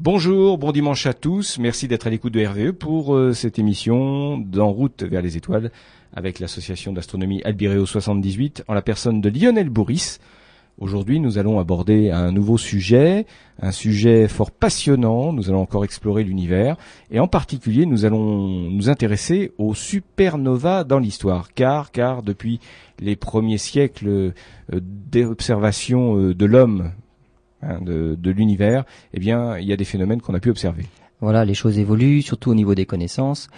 Bonjour, bon dimanche à tous. Merci d'être à l'écoute de RVE pour euh, cette émission d'En route vers les étoiles avec l'association d'astronomie Albireo 78 en la personne de Lionel Bourris. Aujourd'hui, nous allons aborder un nouveau sujet, un sujet fort passionnant. Nous allons encore explorer l'univers et en particulier, nous allons nous intéresser aux supernovas dans l'histoire, car car depuis les premiers siècles euh, d'observation euh, de l'homme hein, de, de l'univers, eh bien, il y a des phénomènes qu'on a pu observer. Voilà, les choses évoluent, surtout au niveau des connaissances.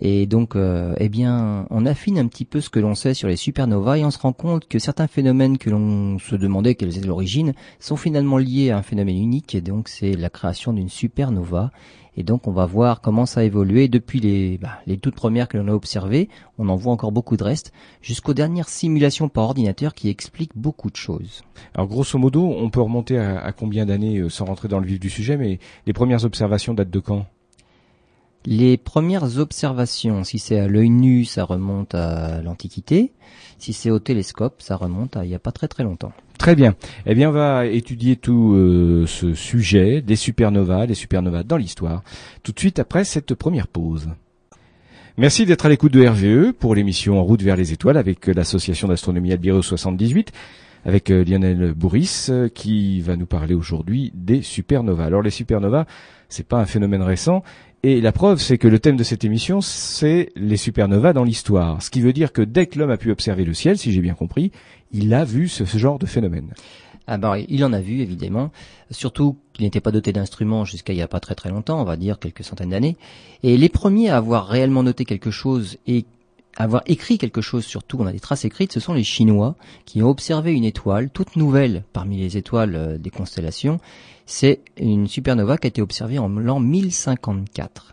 Et donc, euh, eh bien, on affine un petit peu ce que l'on sait sur les supernovas et on se rend compte que certains phénomènes que l'on se demandait quelles étaient l'origine sont finalement liés à un phénomène unique et donc c'est la création d'une supernova. Et donc, on va voir comment ça a évolué depuis les, bah, les toutes premières que l'on a observées. On en voit encore beaucoup de restes jusqu'aux dernières simulations par ordinateur qui expliquent beaucoup de choses. Alors, grosso modo, on peut remonter à, à combien d'années euh, sans rentrer dans le vif du sujet, mais les premières observations datent de quand? Les premières observations, si c'est à l'œil nu, ça remonte à l'Antiquité. Si c'est au télescope, ça remonte à il n'y a pas très très longtemps. Très bien. Eh bien, on va étudier tout euh, ce sujet des supernovas, des supernovas dans l'histoire, tout de suite après cette première pause. Merci d'être à l'écoute de RVE pour l'émission En route vers les étoiles avec l'association d'astronomie Albireo 78, avec euh, Lionel Bourris euh, qui va nous parler aujourd'hui des supernovas. Alors les supernovas, c'est pas un phénomène récent, et la preuve, c'est que le thème de cette émission, c'est les supernovas dans l'histoire. Ce qui veut dire que dès que l'homme a pu observer le ciel, si j'ai bien compris, il a vu ce, genre de phénomène. Ah bah, il en a vu évidemment, surtout qu'il n'était pas doté d'instruments jusqu'à il n'y a pas très très longtemps, on va dire quelques centaines d'années. Et les premiers à avoir réellement noté quelque chose et avoir écrit quelque chose, surtout on a des traces écrites, ce sont les Chinois qui ont observé une étoile toute nouvelle parmi les étoiles euh, des constellations. C'est une supernova qui a été observée en l'an 1054.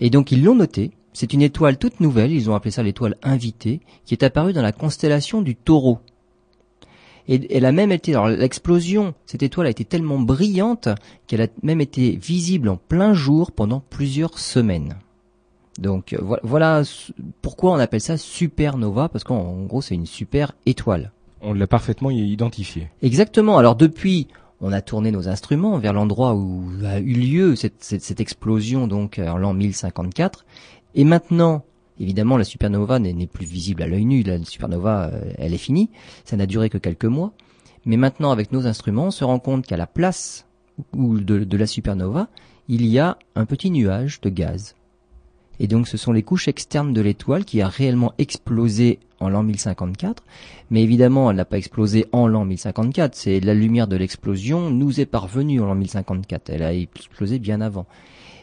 Et donc ils l'ont noté. C'est une étoile toute nouvelle, ils ont appelé ça l'étoile invitée, qui est apparue dans la constellation du taureau. Et elle a même été, alors l'explosion, cette étoile a été tellement brillante qu'elle a même été visible en plein jour pendant plusieurs semaines. Donc euh, voilà pourquoi on appelle ça supernova, parce qu'en gros c'est une super étoile. On l'a parfaitement identifié. Exactement. Alors depuis, on a tourné nos instruments vers l'endroit où a eu lieu cette, explosion, donc en l'an 1054. Et maintenant, évidemment, la supernova n'est plus visible à l'œil nu. La supernova, euh, elle est finie. Ça n'a duré que quelques mois. Mais maintenant, avec nos instruments, on se rend compte qu'à la place de, de la supernova, il y a un petit nuage de gaz. Et donc ce sont les couches externes de l'étoile qui a réellement explosé en l'an 1054. Mais évidemment, elle n'a pas explosé en l'an 1054. C'est la lumière de l'explosion nous est parvenue en l'an 1054. Elle a explosé bien avant.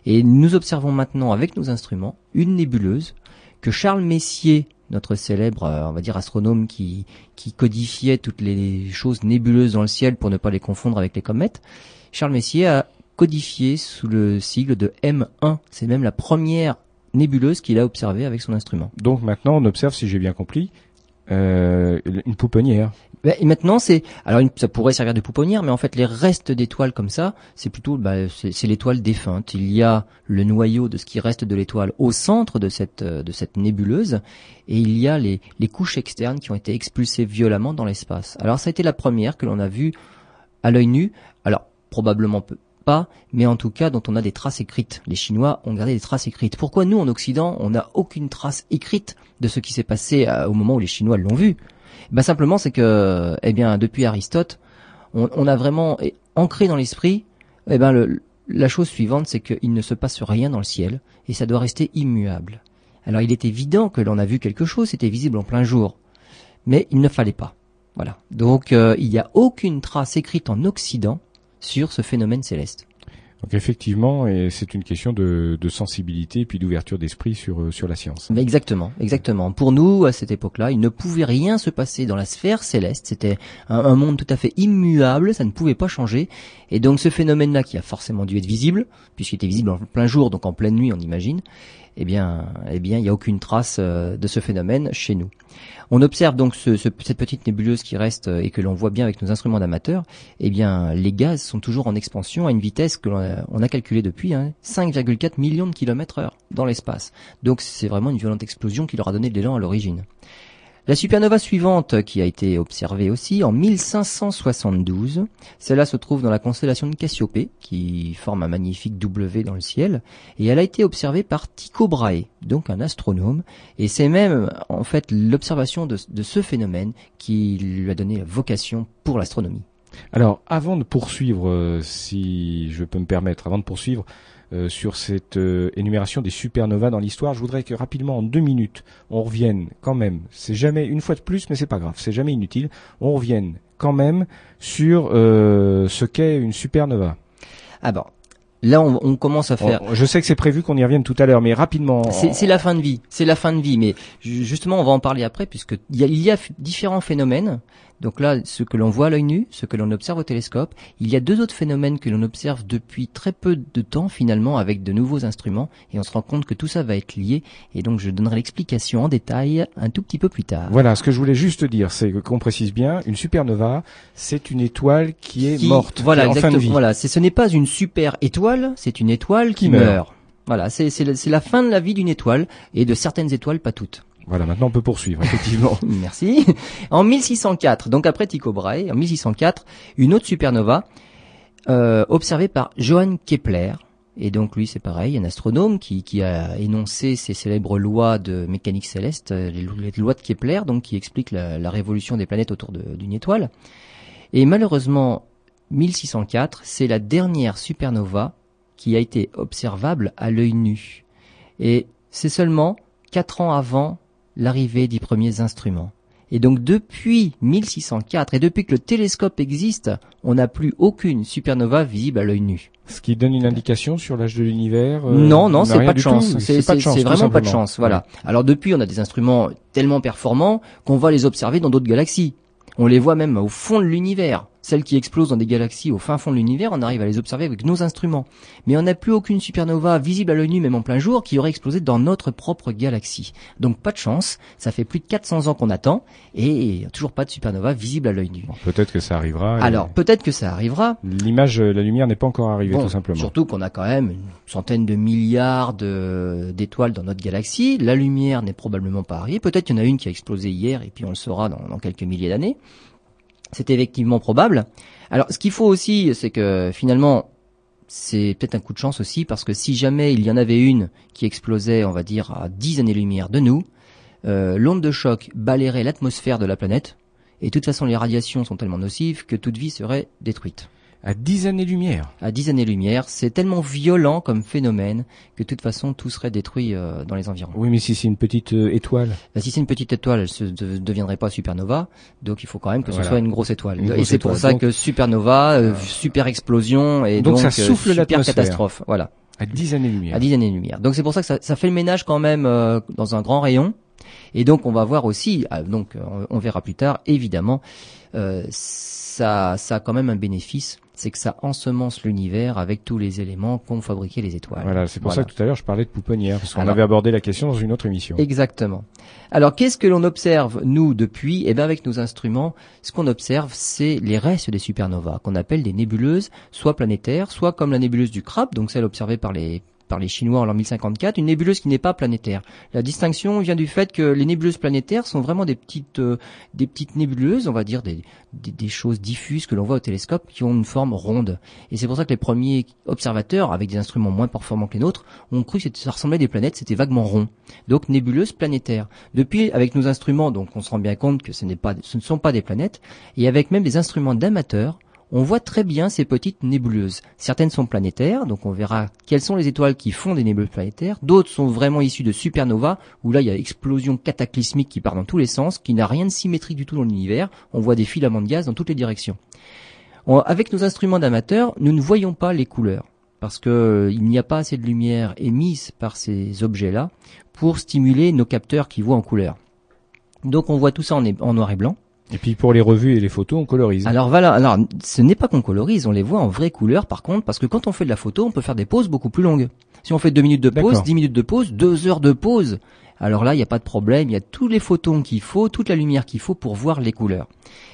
Et nous observons maintenant avec nos instruments une nébuleuse que Charles Messier, notre célèbre, on va dire astronome qui, qui codifiait toutes les choses nébuleuses dans le ciel pour ne pas les confondre avec les comètes, Charles Messier a codifié sous le sigle de M1. C'est même la première nébuleuse qu'il a observée avec son instrument. Donc maintenant, on observe, si j'ai bien compris, euh, une pouponnière. Ben, et maintenant, c'est alors une, ça pourrait servir de pouponnière, mais en fait, les restes d'étoiles comme ça, c'est plutôt bah, c'est l'étoile défunte. Il y a le noyau de ce qui reste de l'étoile au centre de cette de cette nébuleuse, et il y a les les couches externes qui ont été expulsées violemment dans l'espace. Alors, ça a été la première que l'on a vue à l'œil nu. Alors, probablement mais en tout cas dont on a des traces écrites. Les Chinois ont gardé des traces écrites. Pourquoi nous, en Occident, on n'a aucune trace écrite de ce qui s'est passé euh, au moment où les Chinois l'ont vu? Ben simplement, c'est que, eh bien, depuis Aristote, on, a vraiment ancré dans l'esprit, eh ben, la chose suivante, c'est qu'il ne se passe rien dans le ciel et ça doit rester immuable. Alors, il est évident que l'on a vu quelque chose, c'était visible en plein jour, mais il ne fallait pas. Voilà. Donc, euh, il n'y a aucune trace écrite en Occident sur ce phénomène céleste. Donc effectivement, et c'est une question de, de sensibilité et puis d'ouverture d'esprit sur euh, sur la science. Mais exactement, exactement. Pour nous, à cette époque-là, il ne pouvait rien se passer dans la sphère céleste. C'était un, un, monde tout à fait immuable, ça ne pouvait pas changer. Et donc ce phénomène-là, qui a forcément dû être visible, puisqu'il était visible en plein jour, donc en pleine nuit, on imagine, eh bien, eh bien, il n'y a aucune trace euh, de ce phénomène chez nous. On observe donc ce, ce, cette petite nébuleuse qui reste euh, et que l'on voit bien avec nos instruments d'amateurs. Eh bien, les gaz sont toujours en expansion à une vitesse que l'on a, on a calculée depuis hein, 5,4 millions de kilomètres heure dans l'espace. Donc, c'est vraiment une violente explosion qui leur a donné de l'élan à l'origine. La supernova suivante qui a été observée aussi en 1572, celle-là se trouve dans la constellation de Cassiopée, qui forme un magnifique W dans le ciel, et elle a été observée par Tycho Brahe, donc un astronome, et c'est même en fait l'observation de, de ce phénomène qui lui a donné la vocation pour l'astronomie. Alors, avant de poursuivre, euh, si je peux me permettre, avant de poursuivre, sur cette euh, énumération des supernovas dans l'histoire. Je voudrais que rapidement, en deux minutes, on revienne quand même. C'est jamais une fois de plus, mais c'est pas grave, c'est jamais inutile. On revienne quand même sur euh, ce qu'est une supernova. Ah bon. Là, on, on commence à faire. je sais que c'est prévu qu'on y revienne tout à l'heure, mais rapidement. C'est la fin de vie. C'est la fin de vie. Mais justement, on va en parler après, puisque il y a, il y a différents phénomènes donc là, ce que l'on voit à l'œil nu, ce que l'on observe au télescope, il y a deux autres phénomènes que l'on observe depuis très peu de temps finalement avec de nouveaux instruments et on se rend compte que tout ça va être lié et donc je donnerai l'explication en détail un tout petit peu plus tard. Voilà, ce que je voulais juste dire, c'est qu'on précise bien, une supernova, c'est une étoile qui est morte, voilà, qui est en fin de vie. Voilà, ce n'est pas une super étoile, c'est une étoile qui, meurt. Voilà, c'est la fin de la vie d'une étoile et de certaines étoiles, pas toutes. Voilà, maintenant on peut poursuivre, effectivement. Merci. En 1604, donc après Tycho Brahe, en 1604, une autre supernova euh, observée par Johann Kepler. Et donc lui, c'est pareil, un astronome qui, qui, a énoncé ces célèbres lois de mécanique céleste, euh, les, lois de Kepler, donc qui expliquent la, la révolution des planètes autour d'une étoile. Et malheureusement, 1604, c'est la dernière supernova qui a été observable à l'œil nu. Et c'est seulement quatre ans avant l'arrivée des premiers instruments. Et donc depuis 1604 et depuis que le télescope existe, on n'a plus aucune supernova visible à l'œil nu. Ce qui donne une indication sur l'âge de l'univers euh, Non, non, c'est pas, de chance. C'est vraiment pas de chance. Voilà. Alors depuis, on a des instruments tellement performants qu'on va les observer dans d'autres galaxies. On les voit même au fond de l'univers celles qui explosent dans des galaxies au fin fond de l'univers, on arrive à les observer avec nos instruments. Mais on n'a plus aucune supernova visible à l'œil nu, même en plein jour, qui aurait explosé dans notre propre galaxie. Donc pas de chance, ça fait plus de 400 ans qu'on attend, et toujours pas de supernova visible à l'œil nu. peut-être que ça arrivera. Alors peut-être que ça arrivera. L'image, la lumière n'est pas encore arrivée, tout simplement. Surtout qu'on a quand même une centaine de milliards d'étoiles dans notre galaxie. La lumière n'est probablement pas arrivée. Peut-être qu'il y en a une qui a explosé hier, et puis on le saura dans quelques milliers d'années. C'est effectivement probable. Alors, ce qu'il faut aussi, c'est que finalement, c'est peut-être un coup de chance aussi, parce que si jamais il y en avait une qui explosait, on va dire, à 10 années-lumière de nous, euh, l'onde de choc balayerait l'atmosphère de la planète, et de toute façon les radiations sont tellement nocives que toute vie serait détruite. À 10 années-lumière. À 10 années-lumière, c'est tellement violent comme phénomène que de toute façon tout serait détruit euh, dans les environs. Oui, mais si c'est une petite euh, étoile. Bah, si c'est une petite étoile, elle ne deviendrait pas supernova, donc il faut quand même que ce soit une grosse étoile. et c'est pour ça que supernova, euh, super explosion et donc, ça souffle super catastrophe. Voilà. À 10 années-lumière. À 10 années-lumière. Donc c'est pour ça que ça, ça, fait le ménage quand même dans un grand rayon. Et donc on va voir aussi, donc on verra plus tard, évidemment, ça, ça a quand même un bénéfice c'est que ça ensemence l'univers avec tous les éléments qu'ont fabriqué les étoiles. Voilà, c'est pour ça que tout à l'heure je parlais de pouponnière, parce qu'on avait abordé la question dans une autre émission. Exactement. Alors qu'est-ce que l'on observe, nous, depuis? Eh bien avec nos instruments, ce qu'on observe, c'est les restes des supernovas, qu'on appelle des nébuleuses, soit planétaires, soit comme la nébuleuse du crabe, donc celle observée par les par les Chinois en l'an 1054, une nébuleuse qui n'est pas planétaire. La distinction vient du fait que les nébuleuses planétaires sont vraiment des petites, euh, des petites nébuleuses, on va dire des, des, choses diffuses que l'on voit au télescope qui ont une forme ronde. Et c'est pour ça que les premiers observateurs, avec des instruments moins performants que les nôtres, ont cru que ça ressemblait à des planètes, c'était vaguement rond. Donc nébuleuse planétaire. Depuis, avec nos instruments, donc on se rend bien compte que ce, pas, ce ne sont pas des planètes, et avec même des instruments d'amateurs, on voit très bien ces petites nébuleuses. Certaines sont planétaires, donc on verra quelles sont les étoiles qui font des nébuleuses planétaires. D'autres sont vraiment issues de supernovas, où là il y a explosion cataclysmique qui part dans tous les sens, qui n'a rien de symétrique du tout dans l'univers. On voit des filaments de gaz dans toutes les directions. avec nos instruments d'amateurs, nous ne voyons pas les couleurs parce qu'il euh, n'y a pas assez de lumière émise par ces objets-là pour stimuler nos capteurs qui voient en couleur. Donc on voit tout ça en noir et blanc. Et puis pour les revues et les photos, on colorise. Alors voilà, alors ce n'est pas qu'on colorise, on les voit en vraie couleur par contre, parce que quand on fait de la photo, on peut faire des pauses beaucoup plus longues. Si on fait deux minutes de pause, dix minutes de pause, deux heures de pause, alors là, il n'y a pas de problème, il y a tous les photons qu'il faut, toute la lumière qu'il faut pour voir les couleurs.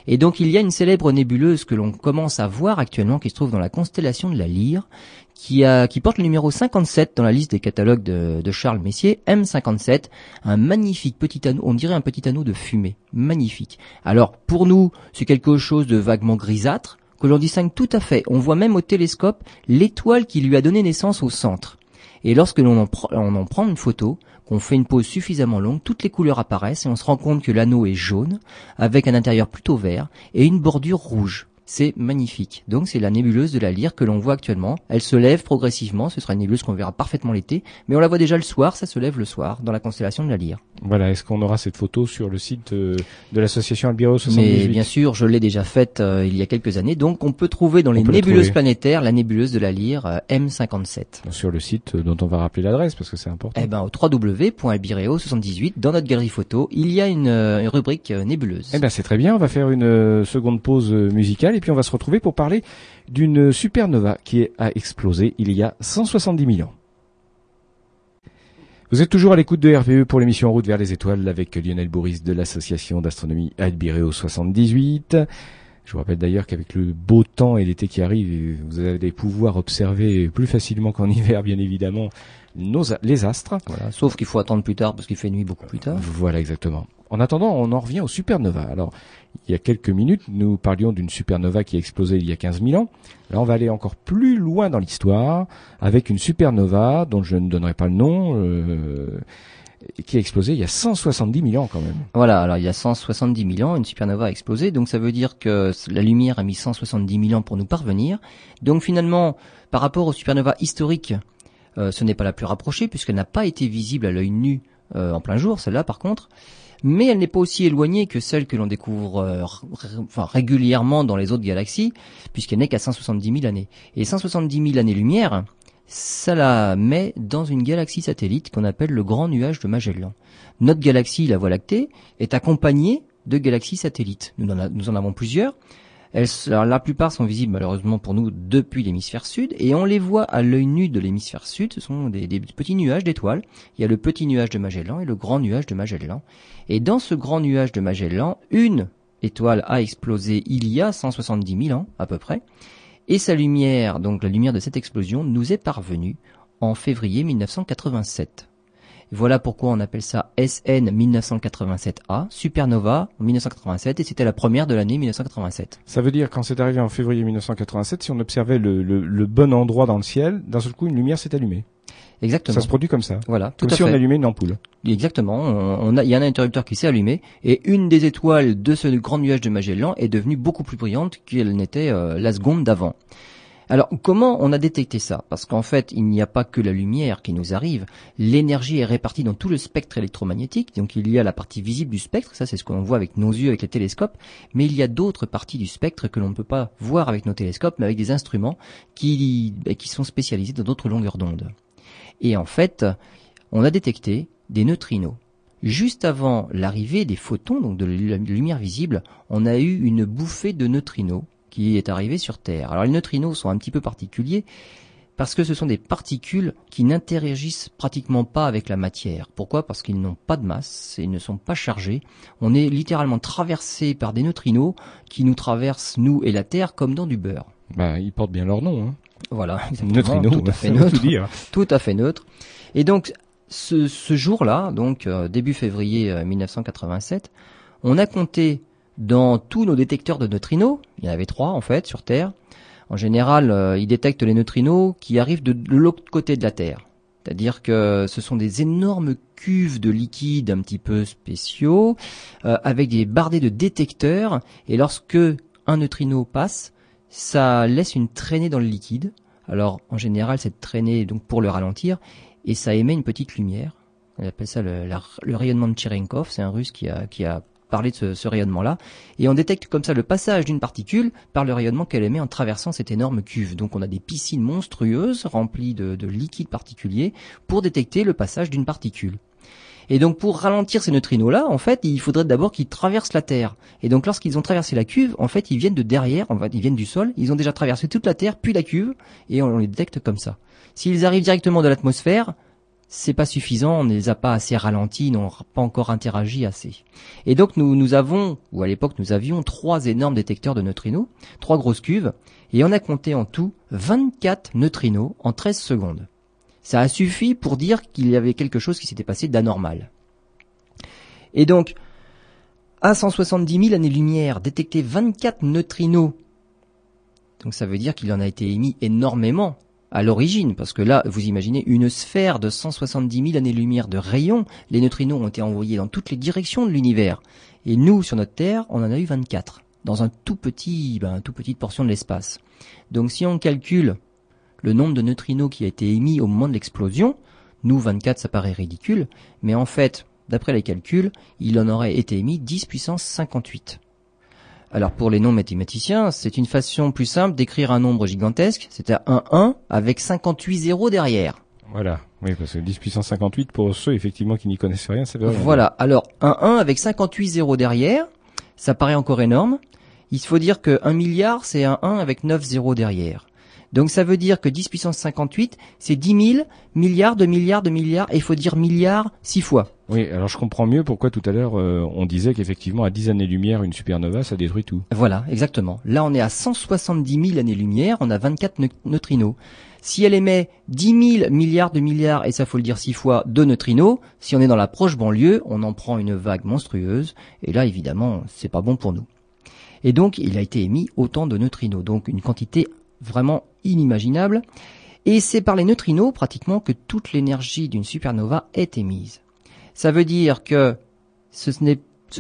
Et donc il y a une célèbre nébuleuse que l'on commence à voir actuellement, qui se trouve dans la constellation de la Lyre, qui, porte le numéro 57 dans la liste des catalogues de, Charles Messier, M57, un magnifique petit anneau, on dirait un petit anneau de fumée, magnifique. Alors pour nous, c'est quelque chose de vaguement grisâtre, que l'on distingue tout à fait. On voit même au télescope l'étoile qui lui a donné naissance au centre. Et lorsque l'on en, en prend une photo, qu'on fait une pause suffisamment longue, toutes les couleurs apparaissent et on se rend compte que l'anneau est jaune, avec un intérieur plutôt vert et une bordure rouge. C'est magnifique. Donc c'est la nébuleuse de la Lyre que l'on voit actuellement. Elle se lève progressivement. Ce sera une nébuleuse qu'on verra parfaitement l'été, mais on la voit déjà le soir. Ça se lève le soir dans la constellation de la Lyre. Voilà. Est-ce qu'on aura cette photo sur le site euh, de l'association Albireo 78 Mais bien sûr, je l'ai déjà faite euh, il y a quelques années. Donc on peut trouver dans les nébuleuses planétaires la nébuleuse de la Lyre euh, M57. Sur le site dont on va rappeler l'adresse parce que c'est important. Eh ben au www.albireo78 dans notre galerie photo, il y a une, une rubrique nébuleuse. Eh ben c'est très bien. On va faire une seconde pause musicale et puis on va se retrouver pour parler d'une supernova qui a explosé il y a 170 000 ans. Vous êtes toujours à l'écoute de RVE pour l'émission En route vers les étoiles avec Lionel Bourris de l'association d'astronomie Albireo 78. Je vous rappelle d'ailleurs qu'avec le beau temps et l'été qui arrive, vous allez pouvoir observer plus facilement qu'en hiver, bien évidemment, nos, les astres. Voilà, sauf qu'il faut attendre plus tard parce qu'il fait nuit beaucoup plus tard. Voilà, exactement. En attendant, on en revient aux supernovas. Alors, il y a quelques minutes, nous parlions d'une supernova qui a explosé il y a 15 000 ans. Là, on va aller encore plus loin dans l'histoire avec une supernova dont je ne donnerai pas le nom, euh, qui a explosé il y a 170 000 ans quand même. Voilà, alors il y a 170 000 ans, une supernova a explosé, donc ça veut dire que la lumière a mis 170 000 ans pour nous parvenir. Donc finalement, par rapport aux supernovas historiques, euh, ce n'est pas la plus rapprochée puisqu'elle n'a pas été visible à l'œil nu euh, en plein jour, celle-là par contre mais elle n'est pas aussi éloignée que celle que l'on découvre euh, régulièrement dans les autres galaxies, puisqu'elle n'est qu'à 170 000 années. Et 170 000 années-lumière, ça la met dans une galaxie satellite qu'on appelle le Grand Nuage de Magellan. Notre galaxie, la Voie lactée, est accompagnée de galaxies satellites. Nous en avons plusieurs, la plupart sont visibles malheureusement pour nous depuis l'hémisphère sud et on les voit à l'œil nu de l'hémisphère sud. Ce sont des, petits nuages d'étoiles. Il y a le petit nuage de Magellan et le grand nuage de Magellan. Et dans ce grand nuage de Magellan, une étoile a explosé il y a 170 000 ans à peu près. Et sa lumière, donc la lumière de cette explosion, nous est parvenue en février 1987. Voilà pourquoi on appelle ça SN 1987A, supernova 1987, et c'était la première de l'année 1987. Ça veut dire quand c'est arrivé en février 1987, si on observait le, bon endroit dans le ciel, d'un seul coup une lumière s'est allumée. Exactement. Ça se produit comme ça. Voilà, tout comme si on allumait une ampoule. Exactement. On, a, il y a un interrupteur qui s'est allumé et une des étoiles de ce grand nuage de Magellan est devenue beaucoup plus brillante qu'elle n'était euh, la seconde d'avant. Alors comment on a détecté ça? Parce qu'en fait, il n'y a pas que la lumière qui nous arrive, l'énergie est répartie dans tout le spectre électromagnétique, donc il y a la partie visible du spectre, ça c'est ce que l'on voit avec nos yeux, avec les télescopes, mais il y a d'autres parties du spectre que l'on ne peut pas voir avec nos télescopes, mais avec des instruments qui, ben, qui sont spécialisés dans d'autres longueurs d'onde. Et en fait, on a détecté des neutrinos. Juste avant l'arrivée des photons, donc de la lumière visible, on a eu une bouffée de neutrinos qui est arrivé sur Terre. Alors les neutrinos sont un petit peu particuliers parce que ce sont des particules qui n'interagissent pratiquement pas avec la matière. Pourquoi? Parce qu'ils n'ont pas de masse et ils ne sont pas chargés. On est littéralement traversé par des neutrinos qui nous traversent, nous et la Terre, comme dans du beurre. Bah, ils portent bien leur nom. Hein. Voilà, neutrinos, tout à fait neutre. Tout, à fait neutre. Et donc, ce, jour-là, donc euh, début février 1987, euh, on a compté dans tous nos détecteurs de neutrinos, il y en avait trois en fait sur Terre, en général, euh, ils détectent les neutrinos qui arrivent de, l'autre côté de la Terre. C'est-à-dire que ce sont des énormes cuves de liquide un petit peu spéciaux, euh, avec des bardés de détecteurs, et lorsque un neutrino passe, ça laisse une traînée dans le liquide. Alors en général, cette traînée donc pour le ralentir, et ça émet une petite lumière. On appelle ça le, rayonnement de Cherenkov. C'est un russe qui qui a parler de ce, rayonnement-là. Et on détecte comme ça le passage d'une particule par le rayonnement qu'elle émet en traversant cette énorme cuve. Donc on a des piscines monstrueuses remplies de, de liquides particuliers pour détecter le passage d'une particule. Et donc pour ralentir ces neutrinos-là, en fait, il faudrait d'abord qu'ils traversent la Terre. Et donc lorsqu'ils ont traversé la cuve, en fait, ils viennent de derrière, en fait, ils viennent du sol, ils ont déjà traversé toute la Terre, puis la cuve, et on les détecte comme ça. S'ils arrivent directement de l'atmosphère, c'est pas suffisant, on ne les a pas assez ralentis, n'ont pas encore interagi assez. Et donc nous, nous avons, ou à l'époque nous avions trois énormes détecteurs de neutrinos, trois grosses cuves, et on a compté en tout 24 neutrinos en 13 secondes. Ça a suffi pour dire qu'il y avait quelque chose qui s'était passé d'anormal. Et donc, à 170 000 années-lumière, détecter 24 neutrinos, donc ça veut dire qu'il en a été émis énormément à l'origine, parce que là, vous imaginez une sphère de 170 000 années-lumière de rayons, les neutrinos ont été envoyés dans toutes les directions de l'univers, et nous, sur notre Terre, on en a eu 24, dans un tout petit, ben, tout petite portion de l'espace. Donc si on calcule le nombre de neutrinos qui a été émis au moment de l'explosion, nous 24 ça paraît ridicule, mais en fait, d'après les calculs, il en aurait été émis 10 puissance 58. Alors pour les non-mathématiciens, c'est une façon plus simple d'écrire un nombre gigantesque, c'est-à-dire un 1 avec 58 zéros derrière. Voilà, oui, parce que 10 puissance 58, pour ceux effectivement qui n'y connaissent rien, c'est vrai. Voilà, alors un 1 avec 58 zéros derrière, ça paraît encore énorme. Il faut dire que 1 milliard, c'est un 1 avec 9 zéros derrière. Donc ça veut dire que 10 puissance 58, c'est 10 000 milliards de milliards de milliards, et il faut dire milliards 6 fois. Oui, alors je comprends mieux pourquoi tout à l'heure euh, on disait qu'effectivement à 10 années-lumière, une supernova, ça détruit tout. Voilà, exactement. Là on est à 170 000 années-lumière, on a 24 neutrinos. Si elle émet 10 000 milliards de milliards, et ça faut le dire 6 fois, de neutrinos, si on est dans la proche banlieue, on en prend une vague monstrueuse, et là évidemment c'est pas bon pour nous. Et donc il a été émis autant de neutrinos, donc une quantité vraiment inimaginable. Et c'est par les neutrinos pratiquement que toute l'énergie d'une supernova est émise. Ça veut dire que ce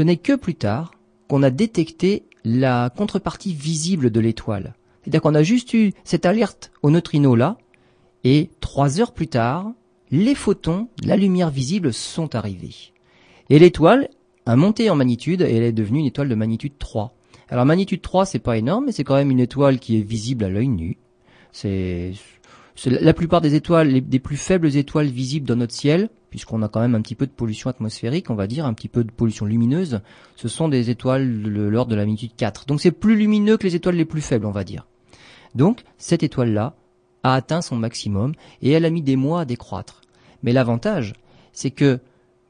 n'est que plus tard qu'on a détecté la contrepartie visible de l'étoile. C'est-à-dire qu'on a juste eu cette alerte aux neutrinos là, et trois heures plus tard, les photons, la lumière visible sont arrivés. Et l'étoile a monté en magnitude et elle est devenue une étoile de magnitude 3. Alors magnitude 3, c'est pas énorme, mais c'est quand même une étoile qui est visible à l'œil nu. C'est la plupart des étoiles, les, des plus faibles étoiles visibles dans notre ciel, puisqu'on a quand même un petit peu de pollution atmosphérique, on va dire, un petit peu de pollution lumineuse, ce sont des étoiles de l'ordre de la magnitude 4. Donc c'est plus lumineux que les étoiles les plus faibles, on va dire. Donc cette étoile-là a atteint son maximum et elle a mis des mois à décroître. Mais l'avantage, c'est que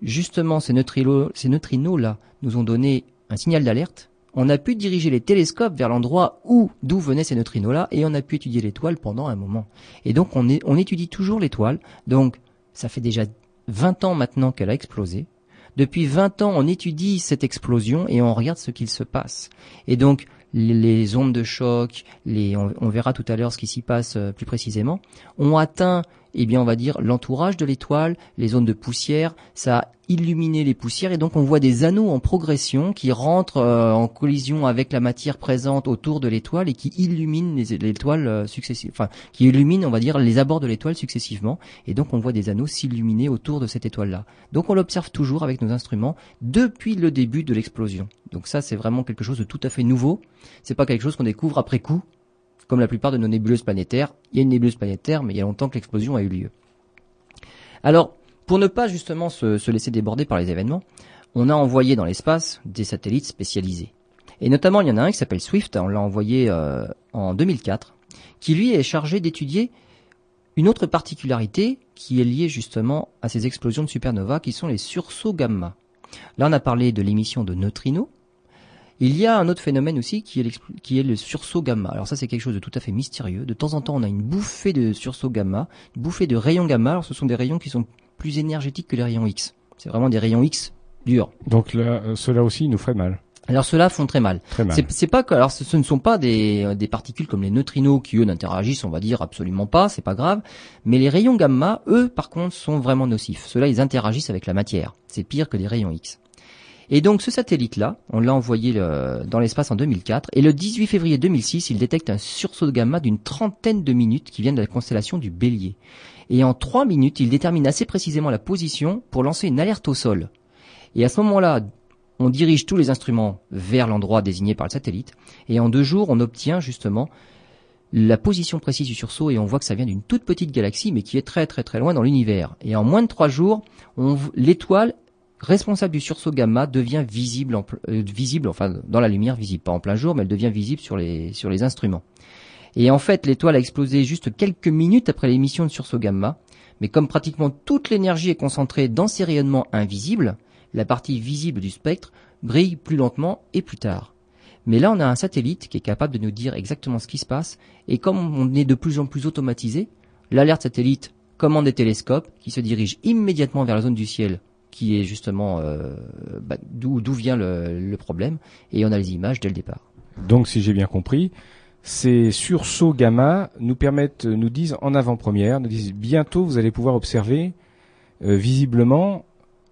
justement ces neutrinos-là nous ont donné un signal d'alerte on a pu diriger les télescopes vers l'endroit où, d'où venaient ces neutrinos-là, et on a pu étudier l'étoile pendant un moment. Et donc on, on étudie toujours l'étoile. Donc ça fait déjà 20 ans maintenant qu'elle a explosé. Depuis 20 ans, on étudie cette explosion et on regarde ce qu'il se passe. Et donc, les, ondes de choc, les, on, verra tout à l'heure ce qui s'y passe euh, plus précisément, ont atteint eh bien on va dire l'entourage de l'étoile, les zones de poussière, ça a illuminé les poussières et donc on voit des anneaux en progression qui rentrent euh, en collision avec la matière présente autour de l'étoile et qui illuminent l'étoile euh, enfin qui illuminent on va dire les abords de l'étoile successivement et donc on voit des anneaux s'illuminer autour de cette étoile-là. Donc on l'observe toujours avec nos instruments depuis le début de l'explosion. Donc ça c'est vraiment quelque chose de tout à fait nouveau. C'est pas quelque chose qu'on découvre après coup comme la plupart de nos nébuleuses planétaires. Il y a une nébuleuse planétaire, mais il y a longtemps que l'explosion a eu lieu. Alors, pour ne pas justement se, laisser déborder par les événements, on a envoyé dans l'espace des satellites spécialisés. Et notamment, il y en a un qui s'appelle Swift, on l'a envoyé euh, en 2004, qui lui est chargé d'étudier une autre particularité qui est liée justement à ces explosions de supernova qui sont les sursauts gamma. Là, on a parlé de l'émission de neutrinos, il y a un autre phénomène aussi qui est, le sursaut gamma. Alors ça c'est quelque chose de tout à fait mystérieux. De temps en temps on a une bouffée de sursaut gamma, une bouffée de rayons gamma. Alors ce sont des rayons qui sont plus énergétiques que les rayons X. C'est vraiment des rayons X durs. Donc là, euh, cela aussi nous ferait mal. Alors ceux-là font très mal. Très mal. C'est pas que alors ce, ne sont pas des, des particules comme les neutrinos qui eux n'interagissent, on va dire absolument pas, c'est pas grave. Mais les rayons gamma, eux, par contre, sont vraiment nocifs. Ceux-là, ils interagissent avec la matière. C'est pire que les rayons X. Et donc ce satellite-là, on l'a envoyé euh, dans l'espace en 2004, et le 18 février 2006, il détecte un sursaut de gamma d'une trentaine de minutes qui vient de la constellation du Bélier. Et en trois minutes, il détermine assez précisément la position pour lancer une alerte au sol. Et à ce moment-là, on dirige tous les instruments vers l'endroit désigné par le satellite, et en deux jours, on obtient justement la position précise du sursaut et on voit que ça vient d'une toute petite galaxie mais qui est très très très loin dans l'univers. Et en moins de trois jours, l'étoile responsable du sursaut gamma devient visible, euh, visible, enfin dans la lumière, visible pas en plein jour, mais elle devient visible sur les sur les instruments. Et en fait, l'étoile a explosé juste quelques minutes après l'émission de sursaut gamma, Mais comme pratiquement toute l'énergie est concentrée dans ces rayonnements invisibles, la partie visible du spectre brille plus lentement et plus tard. Mais là, on a un satellite qui est capable de nous dire exactement ce qui se passe. Et comme on est de plus en plus automatisé, l'alerte satellite commande des télescopes qui se dirigent immédiatement vers la zone du ciel qui est justement euh, bah, d'où vient le, le problème. Et on a les images dès le départ. Donc, si j'ai bien compris, ces sursauts gamma nous permettent, nous disent en avant-première, nous disent bientôt vous allez pouvoir observer euh, visiblement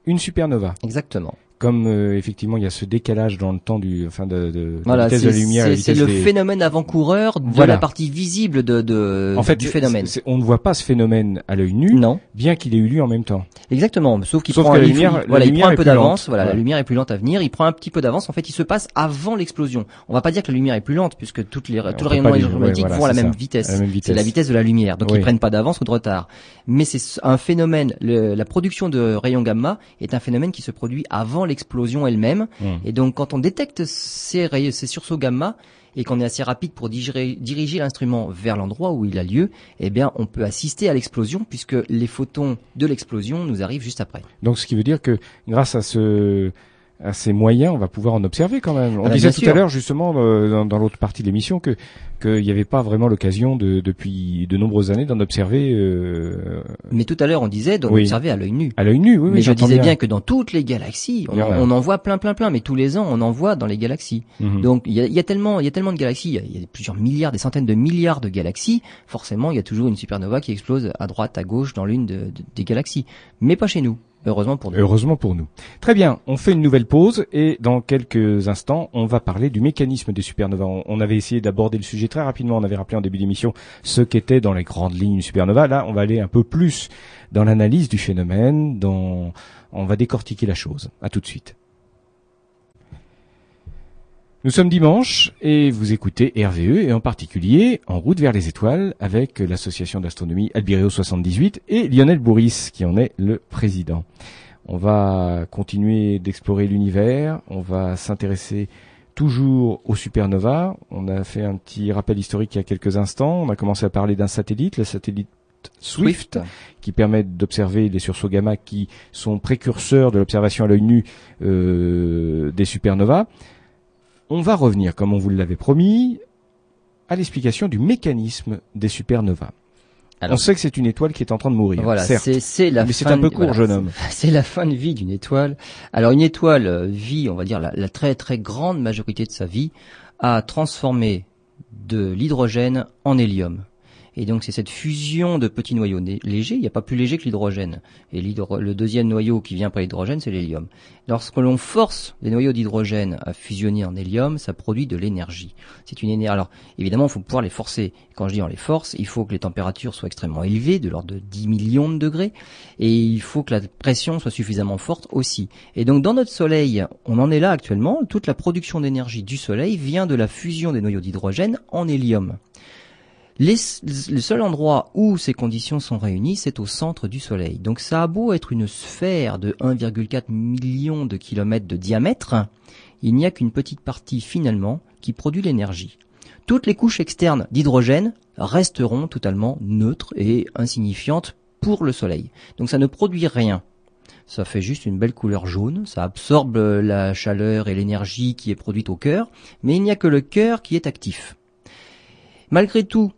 une supernova. Exactement comme euh, effectivement il y a ce décalage dans le temps du enfin de, de, voilà, vitesse de la lumière c'est le phénomène avant-coureur de la partie visible de, de en fait, du phénomène. on ne voit pas ce phénomène à l'œil nu non. bien qu'il ait eu lieu en même temps. Exactement sauf qu'il prend, la lumière, voilà, il prend un peu d'avance voilà la lumière est plus lente à venir il prend un petit peu d'avance. En fait il se passe avant l'explosion. On va pas dire que la lumière est plus lente puisque toutes les tout le rayonnement électromagnétique vont à la même vitesse. C'est la vitesse. de la lumière. Donc ils prennent pas d'avance ou de retard. Mais c'est un phénomène la production de rayons gamma est un phénomène qui se produit avant l'explosion elle-même Hmm. Et donc, quand on détecte ces, ces sursauts gamma et qu'on est assez rapide pour diriger, l'instrument vers l'endroit où il a lieu, eh bien, on peut assister à l'explosion puisque les photons de l'explosion nous arrivent juste après. Donc, ce qui veut dire que grâce à ce à ces moyens, on va pouvoir en observer quand même. On ah, disait tout à l'heure justement euh, dans, l'autre partie de l'émission que qu'il n'y avait pas vraiment l'occasion de, depuis de nombreuses années d'en observer. Euh... Mais tout à l'heure on disait d'en observer à l'œil nu. À l'œil nu, oui. Mais je disais bien. que dans toutes les galaxies, on, en, voit plein, plein, plein. Mais tous les ans, on en voit dans les galaxies. Mhm. Donc il y a, y a, tellement, il y a tellement de galaxies. Il y, a plusieurs milliards, des centaines de milliards de galaxies. Forcément, il y a toujours une supernova qui explose à droite, à gauche dans l'une des galaxies. Mais pas chez nous. Heureusement pour nous. Très bien, on fait une nouvelle pause et dans quelques instants, on va parler du mécanisme des supernovas. On avait essayé d'aborder le sujet très rapidement, on avait rappelé en début d'émission ce qu'était dans les grandes lignes une supernova. Là, on va aller un peu plus dans l'analyse du phénomène, dans... on va décortiquer la chose. À tout de suite. Nous sommes dimanche et vous écoutez RVE et en particulier En route vers les étoiles avec l'association d'astronomie Albireo 78 et Lionel Bourris qui en est le président. On va continuer d'explorer l'univers, on va s'intéresser toujours aux supernovas. On a fait un petit rappel historique il y a quelques instants. On a commencé à parler d'un satellite, le satellite Swift, qui permet d'observer les sursauts gamma qui sont précurseurs de l'observation à l'œil nu euh, des supernovas. On va revenir, comme on vous l'avait promis, à l'explication du mécanisme des supernovas. on sait que c'est une étoile qui est en train de mourir. Voilà, c'est la mais c'est un peu court, jeune homme. C'est la fin de vie d'une étoile. Alors une étoile euh, vit, on va dire la, très très grande majorité de sa vie à transformer de l'hydrogène en hélium. Et donc c'est cette fusion de petits noyaux légers, il n'y a pas plus léger que l'hydrogène. Et le deuxième noyau qui vient après l'hydrogène, c'est l'hélium. Lorsque l'on force les noyaux d'hydrogène à fusionner en hélium, ça produit de l'énergie. C'est une énergie. Alors évidemment, il faut pouvoir les forcer. Quand je dis on les force, il faut que les températures soient extrêmement élevées, de l'ordre de 10 millions de degrés, et il faut que la pression soit suffisamment forte aussi. Et donc dans notre Soleil, on en est là actuellement. Toute la production d'énergie du Soleil vient de la fusion des noyaux d'hydrogène en hélium le seul endroit où ces conditions sont réunies, c'est au centre du Soleil. Donc ça a beau être une sphère de 1,4 million de kilomètres de diamètre, il n'y a qu'une petite partie finalement qui produit l'énergie. Toutes les couches externes d'hydrogène resteront totalement neutres et insignifiantes pour le Soleil. Donc ça ne produit rien. Ça fait juste une belle couleur jaune, ça absorbe la chaleur et l'énergie qui est produite au cœur, mais il n'y a que le cœur qui est actif. Malgré tout,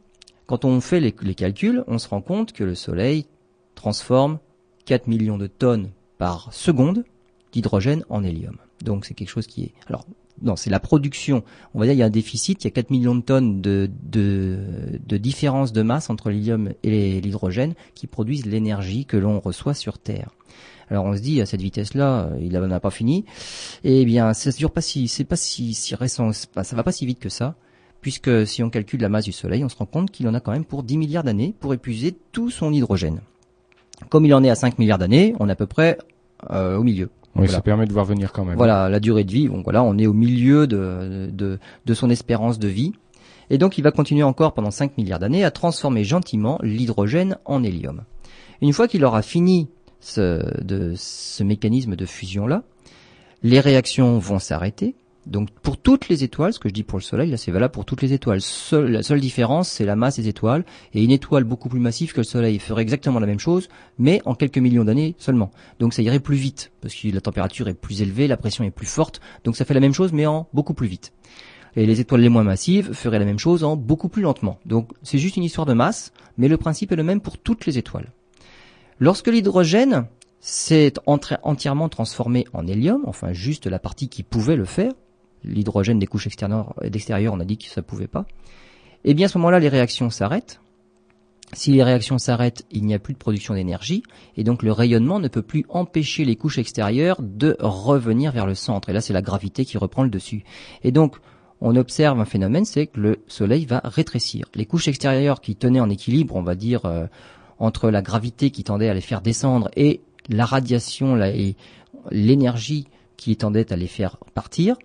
quand on fait les, calculs, on se rend compte que le Soleil transforme 4 millions de tonnes par seconde d'hydrogène en hélium. Donc c'est quelque chose qui est... Alors non, c'est la production. On va dire il y a un déficit, il y a 4 millions de tonnes de, différence de masse entre l'hélium et l'hydrogène qui produisent l'énergie que l'on reçoit sur Terre. Alors on se dit à cette vitesse-là, il n'en a pas fini. Eh bien, ça dure pas si, c'est pas si, si récent, ça va pas si vite que ça puisque si on calcule la masse du Soleil, on se rend compte qu'il en a quand même pour 10 milliards d'années pour épuiser tout son hydrogène. Comme il en est à 5 milliards d'années, on est à peu près euh, au milieu. Oui, ça permet de voir venir quand même. Voilà, la durée de vie, donc voilà, on est au milieu de, de, de son espérance de vie. Et donc il va continuer encore pendant 5 milliards d'années à transformer gentiment l'hydrogène en hélium. Une fois qu'il aura fini ce, de, ce mécanisme de fusion-là, les réactions vont s'arrêter, Donc pour toutes les étoiles, ce que je dis pour le Soleil, là c'est valable pour toutes les étoiles. la seule différence, c'est la masse des étoiles. Et une étoile beaucoup plus massive que le Soleil ferait exactement la même chose, mais en quelques millions d'années seulement. Donc ça irait plus vite, parce que la température est plus élevée, la pression est plus forte. Donc ça fait la même chose, mais en beaucoup plus vite. Et les étoiles les moins massives feraient la même chose en beaucoup plus lentement. Donc c'est juste une histoire de masse, mais le principe est le même pour toutes les étoiles. Lorsque l'hydrogène s'est entièrement transformé en hélium, enfin juste la partie qui pouvait le faire, l'hydrogène des couches extérieures, on a dit que ça pouvait pas, et eh bien à ce moment-là, les réactions s'arrêtent. Si les réactions s'arrêtent, il n'y a plus de production d'énergie, et donc le rayonnement ne peut plus empêcher les couches extérieures de revenir vers le centre. Et là, c'est la gravité qui reprend le dessus. Et donc, on observe un phénomène, c'est que le Soleil va rétrécir. Les couches extérieures qui tenaient en équilibre, on va dire, euh, entre la gravité qui tendait à les faire descendre et la radiation et l'énergie qui tendait à les faire partir,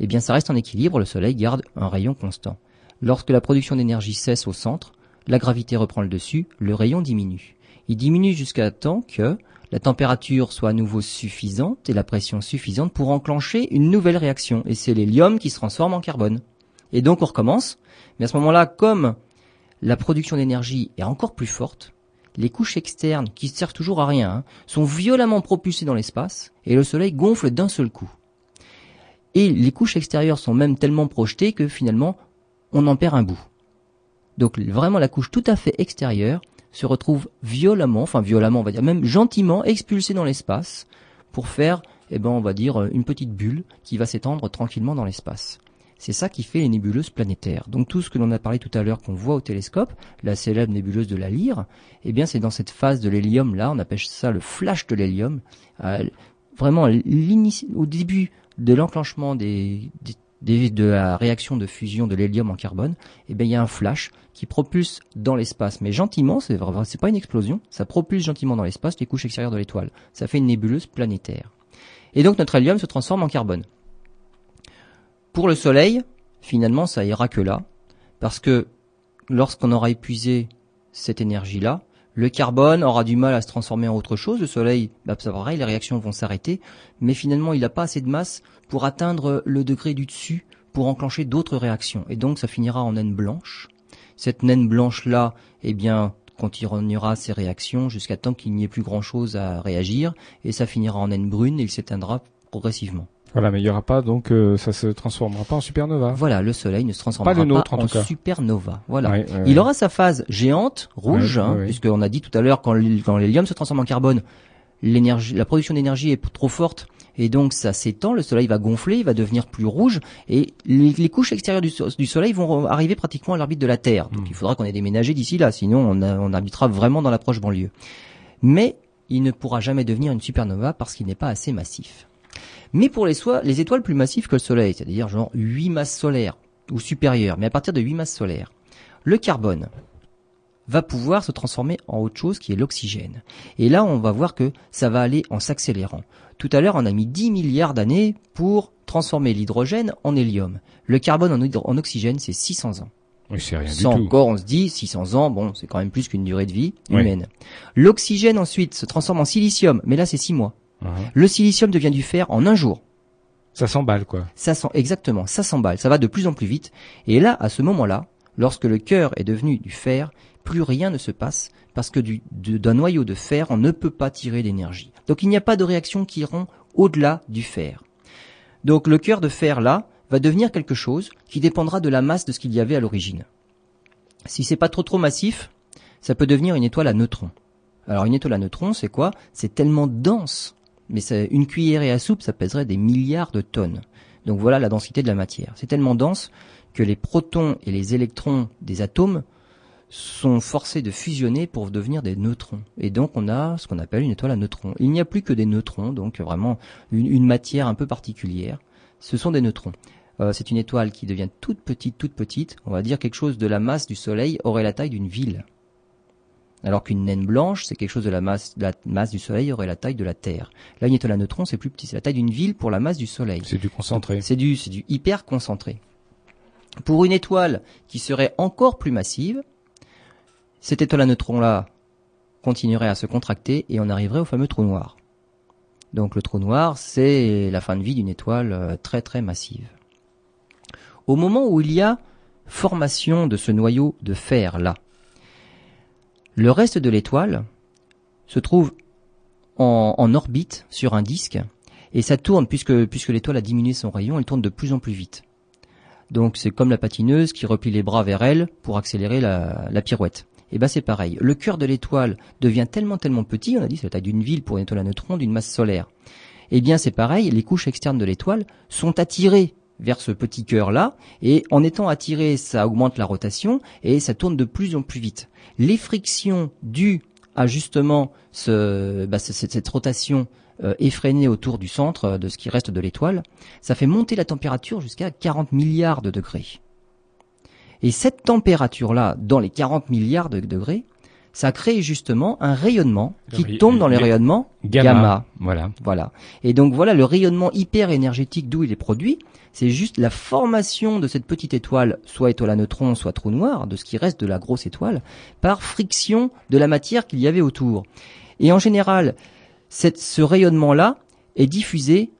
eh bien ça reste en équilibre, le Soleil garde un rayon constant. Lorsque la production d'énergie cesse au centre, la gravité reprend le dessus, le rayon diminue. Il diminue jusqu'à temps que la température soit à nouveau suffisante et la pression suffisante pour enclencher une nouvelle réaction. Et c'est l'hélium qui se transforme en carbone. Et donc on recommence. Mais à ce moment-là, comme la production d'énergie est encore plus forte, les couches externes, qui servent toujours à rien, hein, sont violemment propulsées dans l'espace et le Soleil gonfle d'un seul coup. Et les couches extérieures sont même tellement projetées que finalement, on en perd un bout. Donc vraiment la couche tout à fait extérieure se retrouve violemment, enfin violemment on va dire, même gentiment expulsée dans l'espace pour faire, eh ben on va dire, une petite bulle qui va s'étendre tranquillement dans l'espace. C'est ça qui fait les nébuleuses planétaires. Donc tout ce que l'on a parlé tout à l'heure qu'on voit au télescope, la célèbre nébuleuse de la Lyre, eh bien c'est dans cette phase de l'hélium là, on appelle ça le flash de l'hélium. Euh, vraiment au début de l'enclenchement de la réaction de fusion de l'hélium en carbone, eh bien il y a un flash qui propulse dans l'espace, mais gentiment, c'est pas une explosion, ça propulse gentiment dans l'espace les couches extérieures de l'étoile. Ça fait une nébuleuse planétaire. Et donc notre hélium se transforme en carbone. Pour le Soleil, finalement, ça ira que là, parce que lorsqu'on aura épuisé cette énergie-là, le carbone aura du mal à se transformer en autre chose. Le Soleil, bah, ça pareil, les réactions vont s'arrêter, mais finalement, il n'a pas assez de masse pour atteindre le degré du dessus pour enclencher d'autres réactions. Et donc, ça finira en naine blanche. Cette naine blanche-là, eh bien, continuera ses réactions jusqu'à temps qu'il n'y ait plus grand-chose à réagir, et ça finira en naine brune et il s'éteindra progressivement. Voilà, mais il y aura pas donc euh, ça se transformera pas en supernova. Voilà, le Soleil ne se transformera pas, en, supernova. Voilà, il aura sa phase géante rouge, hein, puisqu'on a dit tout à l'heure quand l'hélium se transforme en carbone, l'énergie, la production d'énergie est trop forte et donc ça s'étend. Le Soleil va gonfler, il va devenir plus rouge et les, couches extérieures du, Soleil vont arriver pratiquement à l'orbite de la Terre. Donc hmm. il faudra qu'on ait déménagé d'ici là, sinon on, on habitera vraiment dans la proche banlieue. Mais il ne pourra jamais devenir une supernova parce qu'il n'est pas assez massif. Mais pour les, les étoiles plus massives que le Soleil, c'est-à-dire genre 8 masses solaires ou supérieures, mais à partir de 8 masses solaires, le carbone va pouvoir se transformer en autre chose qui est l'oxygène. Et là, on va voir que ça va aller en s'accélérant. Tout à l'heure, on a mis 10 milliards d'années pour transformer l'hydrogène en hélium. Le carbone en, oxygène, c'est 600 ans. Oui, c'est rien du tout. encore, on se dit 600 ans, bon, c'est quand même plus qu'une durée de vie humaine. L'oxygène ensuite se transforme en silicium, mais là c'est 6 mois. Uh-huh. Le silicium devient du fer en un jour. Ça s'emballe quoi. Ça sent exactement, ça s'emballe, ça va de plus en plus vite. Et là, à ce moment-là, lorsque le cœur est devenu du fer, plus rien ne se passe parce que d'un noyau de fer, on ne peut pas tirer d'énergie. Donc il n'y a pas de réaction qui iront au-delà du fer. Donc le cœur de fer là va devenir quelque chose qui dépendra de la masse de ce qu'il y avait à l'origine. Si c'est pas trop trop massif, ça peut devenir une étoile à neutrons. Alors une étoile à neutrons, c'est quoi? C'est tellement dense mais une cuillerée à soupe, ça pèserait des milliards de tonnes. Donc voilà la densité de la matière. C'est tellement dense que les protons et les électrons des atomes sont forcés de fusionner pour devenir des neutrons. Et donc on a ce qu'on appelle une étoile à neutrons. Il n'y a plus que des neutrons, donc vraiment une, matière un peu particulière. Ce sont des neutrons. Euh, c'est une étoile qui devient toute petite, toute petite. On va dire quelque chose de la masse du Soleil aurait la taille d'une ville. Alors qu'une naine blanche, c'est quelque chose de la masse, la masse du Soleil aurait la taille de la Terre. Là, une étoile à neutrons, c'est plus petit, c'est la taille d'une ville pour la masse du Soleil. C'est du concentré. C'est du, c'est du hyper concentré. Pour une étoile qui serait encore plus massive, cette étoile à neutrons-là continuerait à se contracter et on arriverait au fameux trou noir. Donc le trou noir, c'est la fin de vie d'une étoile euh, très très massive. au moment où il y a formation de ce noyau de fer là. Le reste de l'étoile se trouve en, orbite sur un disque et ça tourne puisque, l'étoile a diminué son rayon, elle tourne de plus en plus vite. Donc c'est comme la patineuse qui replie les bras vers elle pour accélérer la, pirouette. Et ben c'est pareil. Le cœur de l'étoile devient tellement tellement petit, on a dit c'est la taille d'une ville pour une étoile à neutrons d'une masse solaire. Eh bien c'est pareil, les couches externes de l'étoile sont attirées vers ce petit cœur-là, et en étant attirées, ça augmente la rotation, et ça tourne de plus en plus vite. Les frictions dues à justement ce, bah, cette rotation euh, effrénée autour du centre euh, de ce qui reste de l'étoile, ça fait monter la température jusqu'à 40 milliards de degrés. Et cette température-là, dans les 40 milliards de degrés, ça crée justement un rayonnement qui tombe dans les rayonnements gamma. gamma. Voilà. Voilà. Et donc voilà le rayonnement hyper énergétique d'où il est produit. C'est juste la formation de cette petite étoile, soit étoile à neutrons, soit trou noir, de ce qui reste de la grosse étoile, par friction de la matière qu'il y avait autour. Et en général, ce rayonnement-là est diffusé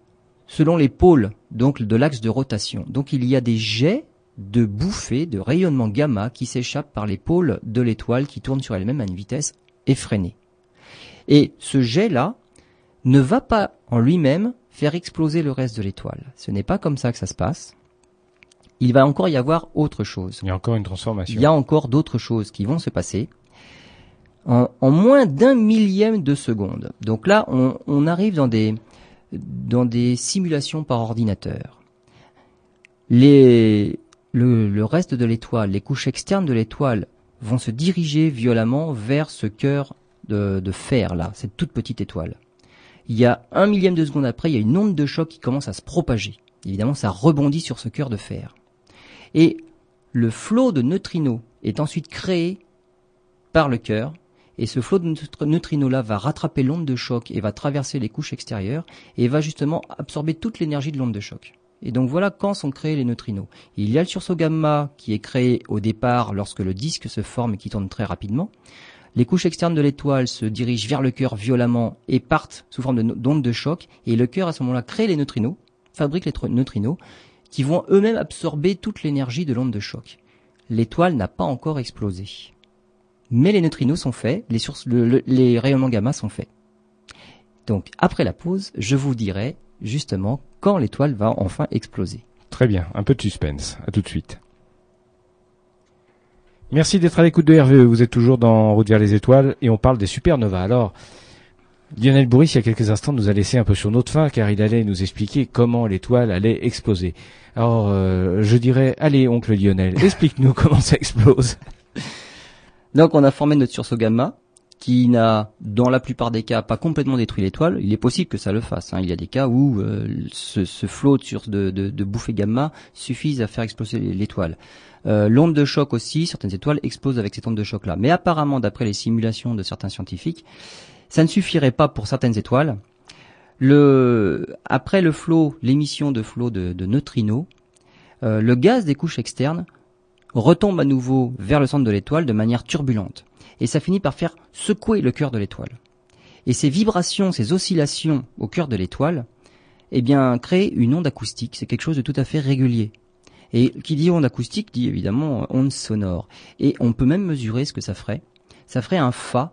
selon les pôles, donc de l'axe de rotation. Donc il y a des jets de bouffées de rayonnement gamma qui s'échappent par les pôles de l'étoile qui tourne sur elle-même à une vitesse effrénée. Et ce jet-là ne va pas en lui-même faire exploser le reste de l'étoile. Ce n'est pas comme ça que ça se passe. Il va encore y avoir autre chose. Il y a encore une transformation. Il y a encore d'autres choses qui vont se passer en, moins d'un millième de seconde. Donc là, on, on arrive dans des, dans des simulations par ordinateur. Les, le, reste de l'étoile, les couches externes de l'étoile vont se diriger violemment vers ce cœur de, de, fer là, cette toute petite étoile. Il y a un millième de seconde après, il y a une onde de choc qui commence à se propager. Évidemment, ça rebondit sur ce cœur de fer. Et le flot de neutrinos est ensuite créé par le cœur, et ce flot de neutrinos-là va rattraper l'onde de choc et va traverser les couches extérieures et va justement absorber toute l'énergie de l'onde de choc. Et donc voilà quand sont créés les neutrinos. Il y a le sursaut gamma qui est créé au départ lorsque le disque se forme et qui tourne très rapidement. Les couches externes de l'étoile se dirigent vers le cœur violemment et partent sous forme d'ondes de choc. Et le cœur à ce moment-là crée les neutrinos, fabrique les neutrinos, qui vont eux-mêmes absorber toute l'énergie de l'onde de choc. L'étoile n'a pas encore explosé. Mais les neutrinos sont faits, les, les rayonnements gamma sont faits. Donc après la pause, je vous dirai justement quand l'étoile va enfin exploser. Très bien, un peu de suspense. À tout de suite. Merci d'être à l'écoute de RVE. Vous êtes toujours dans Route vers les étoiles et on parle des supernovas. Alors, Lionel Bourris, il y a quelques instants, nous a laissé un peu sur notre fin car il allait nous expliquer comment l'étoile allait exploser. Alors, euh, je dirais, allez, oncle Lionel, explique-nous comment ça explose. Donc, on a formé notre sursaut gamma qui n'a, dans la plupart des cas, pas complètement détruit l'étoile. Il est possible que ça le fasse. Hein. Il y a des cas où euh, ce, ce flot de, de, bouffées gamma suffisent à faire exploser l'étoile. Euh, l'onde de choc aussi, certaines étoiles explosent avec cette onde de choc-là. Mais apparemment, d'après les simulations de certains scientifiques, ça ne suffirait pas pour certaines étoiles. Le, après le flot, l'émission de flot de, de neutrinos, euh, le gaz des couches externes retombe à nouveau vers le centre de l'étoile de manière turbulente et ça finit par faire secouer le cœur de l'étoile. Et ces vibrations, ces oscillations au cœur de l'étoile, eh bien, créent une onde acoustique. C'est quelque chose de tout à fait régulier. Et qui dit onde acoustique dit évidemment onde sonore. Et on peut même mesurer ce que ça ferait. Ça ferait un fa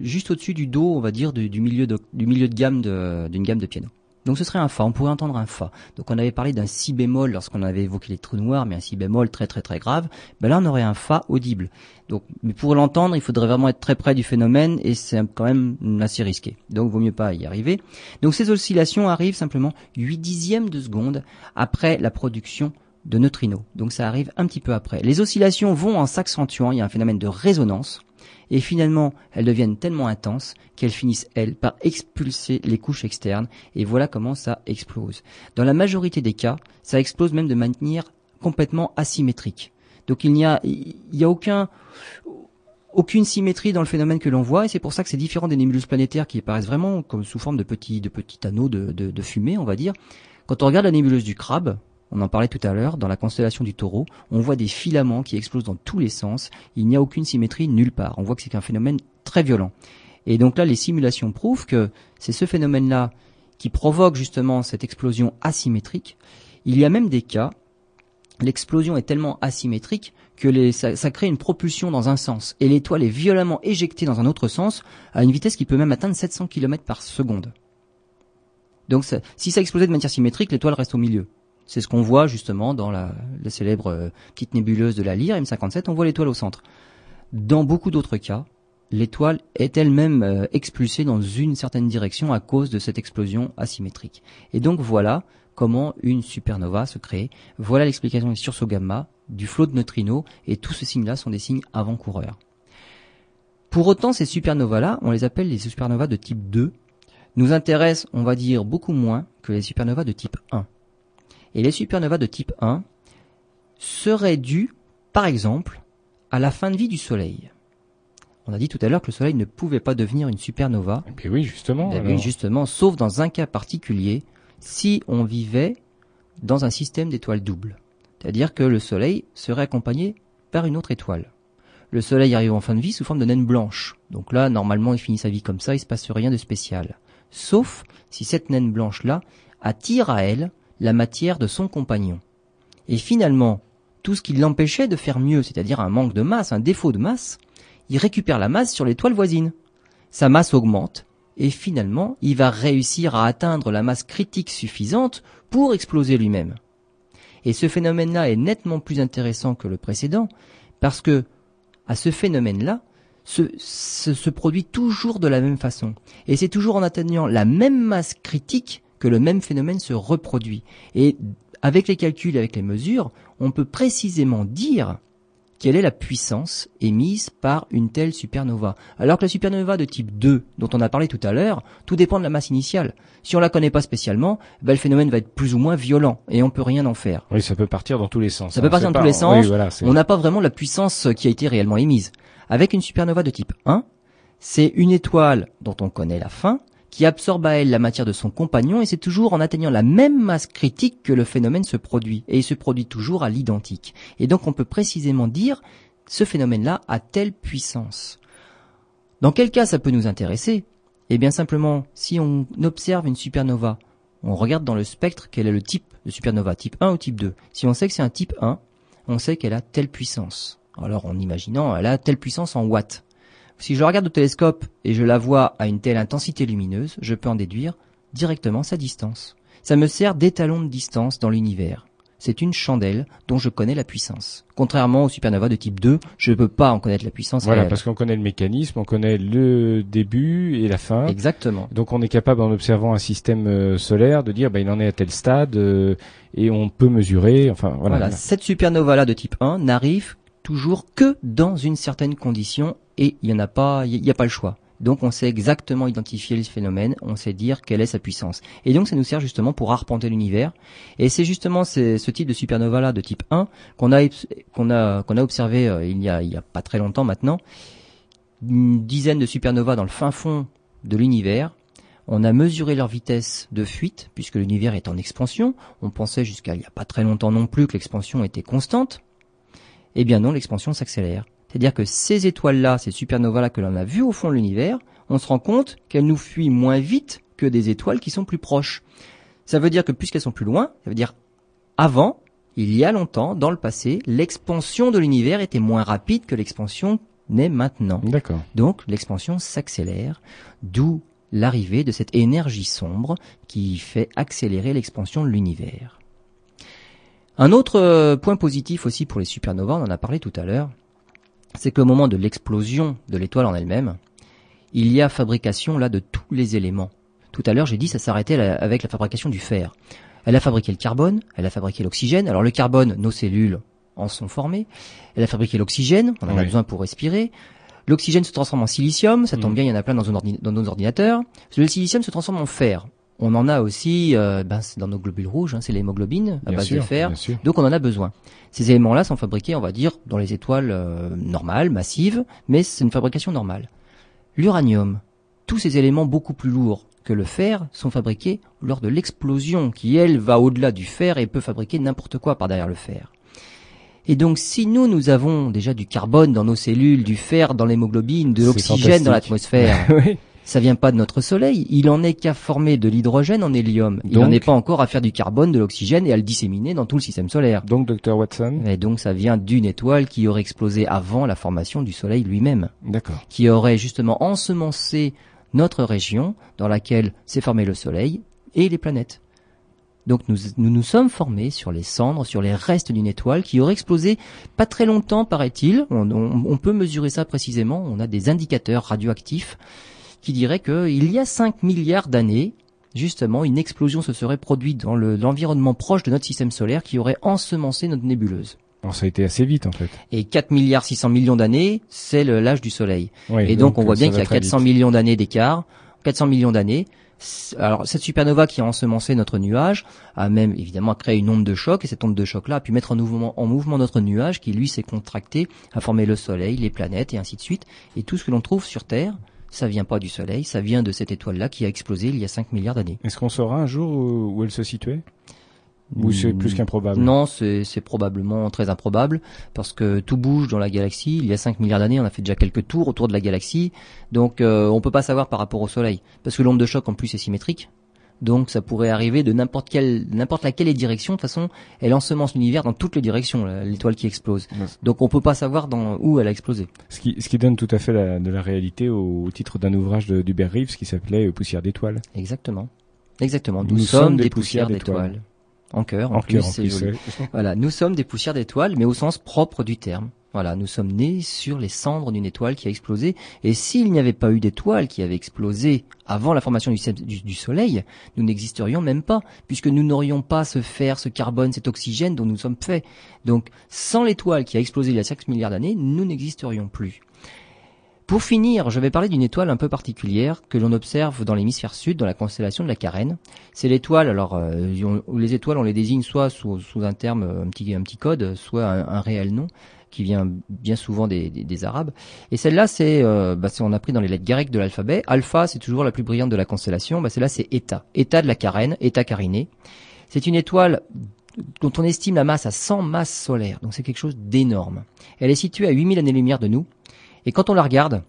juste au-dessus du dos, on va dire, du, milieu, du milieu de gamme d'une gamme de piano. Donc ce serait un Fa, on pourrait entendre un Fa. Donc on avait parlé d'un Si bémol lorsqu'on avait évoqué les trous noirs, mais un Si bémol très très très grave. Ben là on aurait un Fa audible. Donc, mais pour l'entendre, il faudrait vraiment être très près du phénomène et c'est quand même assez risqué. Donc vaut mieux pas y arriver. Donc ces oscillations arrivent simplement 8 dixièmes de seconde après la production de neutrinos. Donc ça arrive un petit peu après. Les oscillations vont en s'accentuant, il y a un phénomène de résonance et finalement elles deviennent tellement intenses qu'elles finissent, elles, par expulser les couches externes, et voilà comment ça explose. Dans la majorité des cas, ça explose même de manière complètement asymétrique. Donc il n'y a, aucune symétrie dans le phénomène que l'on voit, et c'est pour ça que c'est différent des nébuleuses planétaires qui apparaissent vraiment comme sous forme de petits, petits anneaux de fumée, on va dire. Quand on regarde la nébuleuse du crabe, on en parlait tout à l'heure, dans la constellation du taureau, on voit des filaments qui explosent dans tous les sens. Il n'y a aucune symétrie nulle part. On voit que c'est un phénomène très violent. Et donc là, les simulations prouvent que c'est ce phénomène-là qui provoque justement cette explosion asymétrique. Il y a même des cas l'explosion est tellement asymétrique que ça, crée une propulsion dans un sens et l'étoile est violemment éjectée dans un autre sens à une vitesse qui peut même atteindre 700 km par seconde. Donc si ça explosait de manière symétrique, l'étoile reste au milieu. C'est ce qu'on voit justement dans la, célèbre euh, petite nébuleuse de la Lyre M57, on voit l'étoile au centre. Dans beaucoup d'autres cas, l'étoile est elle-même euh, expulsée dans une certaine direction à cause de cette explosion asymétrique. Et donc voilà comment une supernova se crée. Voilà l'explication des sursauts gamma, du flot de neutrinos, et tous ces signes-là sont des signes avant-coureurs. Pour autant, ces supernovas-là, on les appelle les supernovas de type 2, nous intéressent, on va dire, beaucoup moins que les supernovas de type 1. Et les supernovas de type 1 seraient dues, par exemple, à la fin de vie du Soleil. On a dit tout à l'heure que le Soleil ne pouvait pas devenir une supernova. Et puis oui, justement. Eh oui, justement, sauf dans un cas particulier, si on vivait dans un système d'étoiles doubles. C'est-à-dire que le Soleil serait accompagné par une autre étoile. Le Soleil arrive en fin de vie sous forme de naine blanche. Donc là, normalement, il finit sa vie comme ça, il se passe rien de spécial. Sauf si cette naine blanche-là attire à elle la matière de son compagnon. Et finalement, tout ce qui l'empêchait de faire mieux, c'est-à-dire un manque de masse, un défaut de masse, il récupère la masse sur l'étoile voisine. Sa masse augmente, et finalement, il va réussir à atteindre la masse critique suffisante pour exploser lui-même. Et ce phénomène-là est nettement plus intéressant que le précédent, parce que, à ce phénomène-là, se, se, se, produit toujours de la même façon. Et c'est toujours en atteignant la même masse critique que le même phénomène se reproduit. Et avec les calculs, avec les mesures, on peut précisément dire quelle est la puissance émise par une telle supernova. Alors que la supernova de type 2, dont on a parlé tout à l'heure, tout dépend de la masse initiale. Si on la connaît pas spécialement, ben le phénomène va être plus ou moins violent et on peut rien en faire. Oui, ça peut partir dans tous les sens. Ça peut partir dans tous les sens. Oui, voilà, on n'a pas vraiment la puissance qui a été réellement émise. Avec une supernova de type 1, c'est une étoile dont on connaît la fin, qui absorbe à elle la matière de son compagnon et c'est toujours en atteignant la même masse critique que le phénomène se produit et il se produit toujours à l'identique. Et donc on peut précisément dire ce phénomène-là a telle puissance. Dans quel cas ça peut nous intéresser? Eh bien simplement, si on observe une supernova, on regarde dans le spectre quel est le type de supernova, type 1 ou type 2. Si on sait que c'est un type 1, on sait qu'elle a telle puissance. Alors en imaginant, elle a telle puissance en watts. Si je regarde au télescope et je la vois à une telle intensité lumineuse, je peux en déduire directement sa distance. Ça me sert d'étalon de distance dans l'univers. C'est une chandelle dont je connais la puissance. Contrairement aux supernovas de type 2, je ne peux pas en connaître la puissance. Voilà, réelle. parce qu'on connaît le mécanisme, on connaît le début et la fin. Exactement. Donc on est capable, en observant un système euh, solaire, de dire, bah, il en est à tel stade, euh, et on peut mesurer. Enfin, voilà. voilà. Cette supernova-là de type 1 n'arrive toujours que dans une certaine condition et il n'y a pas, il n'y a pas le choix. Donc on sait exactement identifier le phénomène, on sait dire quelle est sa puissance. Et donc ça nous sert justement pour arpenter l'univers. Et c'est justement ce type de supernova là de type 1 qu'on a qu'on a qu'on a observé euh, il y a a pas très longtemps maintenant. Une dizaine de supernovas dans le fin fond de l'univers. On a mesuré leur vitesse de fuite puisque l'univers est en expansion. On pensait jusqu'à il y a pas très longtemps non plus que l'expansion était constante. Eh bien non, l'expansion s'accélère. C'est-à-dire que ces étoiles-là, ces supernovas-là que l'on a vues au fond de l'univers, on se rend compte qu'elles nous fuient moins vite que des étoiles qui sont plus proches. Ça veut dire que puisqu'elles sont plus loin, ça veut dire avant, il y a longtemps, dans le passé, l'expansion de l'univers était moins rapide que l'expansion n'est maintenant. D'accord. Donc l'expansion s'accélère, d'où l'arrivée de cette énergie sombre qui fait accélérer l'expansion de l'univers. Un autre euh, point positif aussi pour les supernovas, on en a parlé tout à l'heure, c'est qu'au moment de l'explosion de l'étoile en elle-même, il y a fabrication là de tous les éléments. Tout à l'heure, j'ai dit ça s'arrêtait avec la fabrication du fer. Elle a fabriqué le carbone, elle a fabriqué l'oxygène. Alors le carbone, nos cellules en sont formées. Elle a fabriqué l'oxygène, on en Oui. a besoin pour respirer. L'oxygène se transforme en silicium, ça tombe Mm. bien, il y en a plein dans nos ordinateurs. Le silicium se transforme en fer. On en a aussi euh, ben, c'est dans nos globules rouges, hein, c'est l'hémoglobine à Bien base sûr, de fer. Donc on en a besoin. Ces éléments-là sont fabriqués, on va dire, dans les étoiles euh, normales, massives, mais c'est une fabrication normale. L'uranium, tous ces éléments beaucoup plus lourds que le fer sont fabriqués lors de l'explosion qui, elle, va au-delà du fer et peut fabriquer n'importe quoi par derrière le fer. Et donc si nous, nous avons déjà du carbone dans nos cellules, du fer dans l'hémoglobine, de l'oxygène dans l'atmosphère, oui. Ça vient pas de notre Soleil. Il en est qu'à former de l'hydrogène en hélium. Il n'en est pas encore à faire du carbone, de l'oxygène et à le disséminer dans tout le système solaire. Donc, docteur Watson Et donc ça vient d'une étoile qui aurait explosé avant la formation du Soleil lui-même, D'accord. qui aurait justement ensemencé notre région dans laquelle s'est formé le Soleil et les planètes. Donc nous, nous nous sommes formés sur les cendres, sur les restes d'une étoile qui aurait explosé pas très longtemps, paraît-il. On, on- on peut mesurer ça précisément. On a des indicateurs radioactifs qui diraient qu'il y a 5 milliards d'années, justement, une explosion se serait produite dans le- l'environnement proche de notre système solaire qui aurait ensemencé notre nébuleuse. Bon, ça a été assez vite, en fait. Et 4 milliards 600 millions d'années, c'est le- l'âge du Soleil. Oui, Et donc, on voit bien qu'il y a très 400 vite. millions d'années d'écart. 400 millions d'années. Alors cette supernova qui a ensemencé notre nuage a même évidemment créé une onde de choc et cette onde de choc là a pu mettre en mouvement, en mouvement notre nuage qui lui s'est contracté, a formé le Soleil, les planètes et ainsi de suite. Et tout ce que l'on trouve sur Terre, ça vient pas du Soleil, ça vient de cette étoile là qui a explosé il y a 5 milliards d'années. Est-ce qu'on saura un jour où, où elle se situait? Ou c'est plus qu'improbable? Non, c'est c'est probablement très improbable parce que tout bouge dans la galaxie. Il y a 5 milliards d'années, on a fait déjà quelques tours autour de la galaxie, donc euh, on peut pas savoir par rapport au Soleil parce que l'onde de choc en plus est symétrique. Donc ça pourrait arriver de n'importe quelle n'importe laquelle direction. De toute façon, elle ensemence l'univers dans toutes les directions, l'étoile qui explose. Ouais. Donc on peut pas savoir dans où elle a explosé. Ce qui, ce qui donne tout à fait la- de la réalité au, au titre d'un ouvrage de- d'Hubert Reeves qui s'appelait euh, Poussière d'étoiles. Exactement. Exactement. Nous, Nous sommes, des poussières d'étoiles. En cœur, en, En plus, cœur, en c'est plus. joli. ouais. Voilà, nous sommes des poussières d'étoiles, mais au sens propre du terme. Voilà, nous sommes nés sur les cendres d'une étoile qui a explosé. Et s'il n'y avait pas eu d'étoile qui avait explosé avant la formation du, Soleil, nous n'existerions même pas, puisque nous n'aurions pas ce fer, ce carbone, cet oxygène dont nous sommes faits. Donc, sans l'étoile qui a explosé il y a 5 milliards d'années, nous n'existerions plus. Pour finir, je vais parler d'une étoile un peu particulière que l'on observe dans l'hémisphère sud, dans la constellation de la Carène. C'est l'étoile, alors euh, les étoiles, on les désigne soit sous, un terme, euh, un petit, code, soit un réel nom qui vient bien souvent des, des- des Arabes. Et celle-là, c'est, euh, bah, on a pris dans les lettres grecques de l'alphabet. Alpha, c'est toujours la plus brillante de la constellation. Bah, celle-là, c'est Eta. Eta de la Carène, Eta Carinée. C'est une étoile dont on estime la masse à 100 masses solaires. Donc c'est quelque chose d'énorme. Elle est située à 8000 années-lumière de nous. Et quand on la regarde,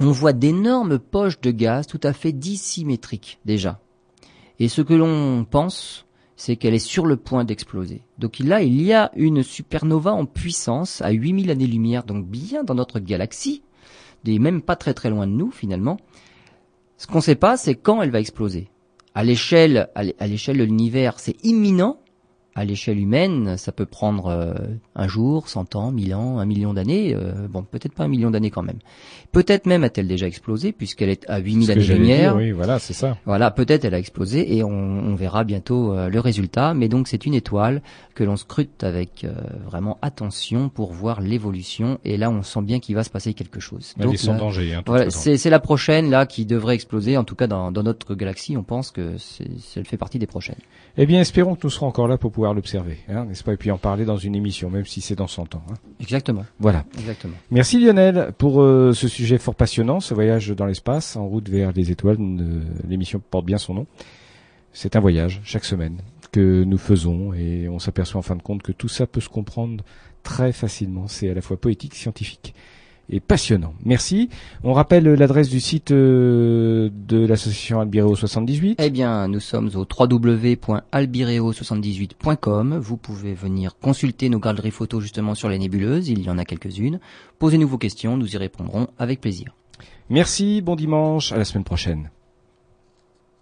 on voit d'énormes poches de gaz tout à fait dissymétriques déjà. Et ce que l'on pense, c'est qu'elle est sur le point d'exploser. Donc là, il y a une supernova en puissance à 8000 années-lumière, donc bien dans notre galaxie, des même pas très très loin de nous finalement. Ce qu'on ne sait pas, c'est quand elle va exploser. À l'échelle, à l'é- à l'échelle de l'univers, c'est imminent. À l'échelle humaine, ça peut prendre euh, un jour, 100 ans, 1000 ans, un million d'années. euh, bon, peut-être pas un million d'années quand même. Peut-être même a-t-elle déjà explosé puisqu'elle est à Ce 8000 que j'allais années-lumière. oui, voilà, c'est ça. Voilà, peut-être elle a explosé et on, on verra bientôt euh, le résultat. Mais donc c'est une étoile que l'on scrute avec euh, vraiment attention pour voir l'évolution. Et là, on sent bien qu'il va se passer quelque chose. Elle Donc est sans là, danger. Hein, voilà, c'est la prochaine là qui devrait exploser. En tout cas, dans, dans notre galaxie, on pense que c'est- elle fait partie des prochaines. Eh bien, espérons que nous serons encore là pour pouvoir l'observer, hein, n'est-ce pas Et puis en parler dans une émission, même si c'est dans 100 ans. hein. Exactement, Voilà. exactement. Merci Lionel pour euh, ce sujet fort passionnant, ce voyage dans l'espace en route vers les étoiles. euh, L'émission porte bien son nom. C'est un voyage chaque semaine que nous faisons et on s'aperçoit en fin de compte que tout ça peut se comprendre très facilement. C'est à la fois poétique, scientifique et passionnant. Merci. On rappelle l'adresse du site euh, de l'association Albireo 78. Eh bien, nous sommes au www.albireo78.com. Vous pouvez venir consulter nos galeries photos justement sur les nébuleuses. Il y en a quelques-unes. Posez-nous vos questions, nous y répondrons avec plaisir. Merci, bon dimanche, à la semaine prochaine.